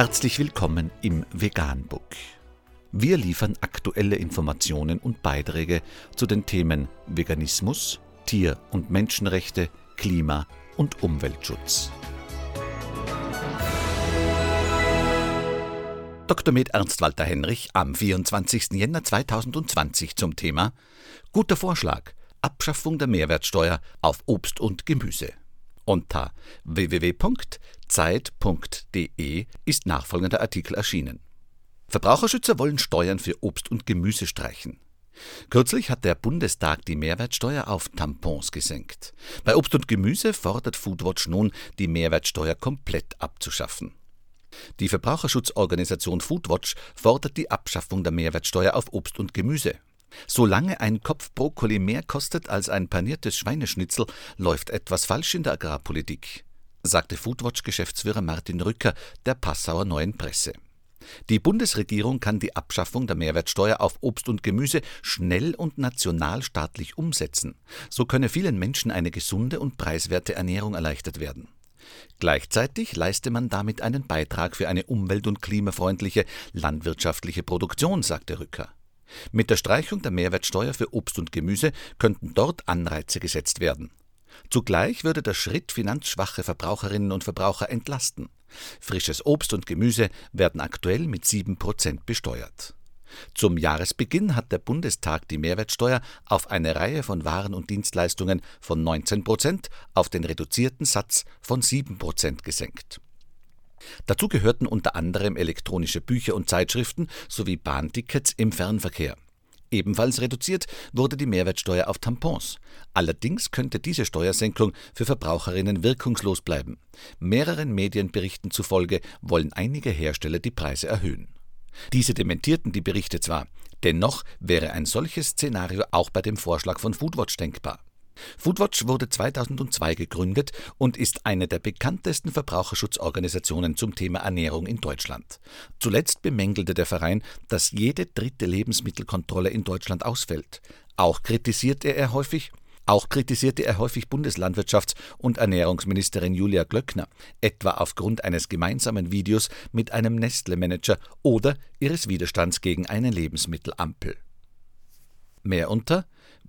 Herzlich willkommen im Veganbook. Wir liefern aktuelle Informationen und Beiträge zu den Themen Veganismus, Tier- und Menschenrechte, Klima- und Umweltschutz. Dr. Med Ernst Walter Henrich am 24. Jänner 2020 zum Thema Guter Vorschlag, Abschaffung der Mehrwertsteuer auf Obst und Gemüse. Unter www.zeit.de ist nachfolgender Artikel erschienen. Verbraucherschützer wollen Steuern für Obst und Gemüse streichen. Kürzlich hat der Bundestag die Mehrwertsteuer auf Tampons gesenkt. Bei Obst und Gemüse fordert Foodwatch nun, die Mehrwertsteuer komplett abzuschaffen. Die Verbraucherschutzorganisation Foodwatch fordert die Abschaffung der Mehrwertsteuer auf Obst und Gemüse. Solange ein Kopf Brokkoli mehr kostet als ein paniertes Schweineschnitzel, läuft etwas falsch in der Agrarpolitik, sagte Foodwatch-Geschäftsführer Martin Rücker der Passauer Neuen Presse. Die Bundesregierung kann die Abschaffung der Mehrwertsteuer auf Obst und Gemüse schnell und nationalstaatlich umsetzen. So könne vielen Menschen eine gesunde und preiswerte Ernährung erleichtert werden. Gleichzeitig leiste man damit einen Beitrag für eine umwelt- und klimafreundliche landwirtschaftliche Produktion, sagte Rücker. Mit der Streichung der Mehrwertsteuer für Obst und Gemüse könnten dort Anreize gesetzt werden. Zugleich würde der Schritt finanzschwache Verbraucherinnen und Verbraucher entlasten. Frisches Obst und Gemüse werden aktuell mit 7% besteuert. Zum Jahresbeginn hat der Bundestag die Mehrwertsteuer auf eine Reihe von Waren und Dienstleistungen von 19% auf den reduzierten Satz von 7% gesenkt. Dazu gehörten unter anderem elektronische Bücher und Zeitschriften sowie Bahntickets im Fernverkehr. Ebenfalls reduziert wurde die Mehrwertsteuer auf Tampons. Allerdings könnte diese Steuersenkung für Verbraucherinnen wirkungslos bleiben. Mehreren Medienberichten zufolge wollen einige Hersteller die Preise erhöhen. Diese dementierten die Berichte zwar, dennoch wäre ein solches Szenario auch bei dem Vorschlag von Foodwatch denkbar. Foodwatch wurde 2002 gegründet und ist eine der bekanntesten Verbraucherschutzorganisationen zum Thema Ernährung in Deutschland. Zuletzt bemängelte der Verein, dass jede dritte Lebensmittelkontrolle in Deutschland ausfällt. Auch kritisierte er häufig, auch kritisierte er häufig Bundeslandwirtschafts- und Ernährungsministerin Julia Glöckner, etwa aufgrund eines gemeinsamen Videos mit einem Nestle-Manager oder ihres Widerstands gegen eine Lebensmittelampel. Mehr unter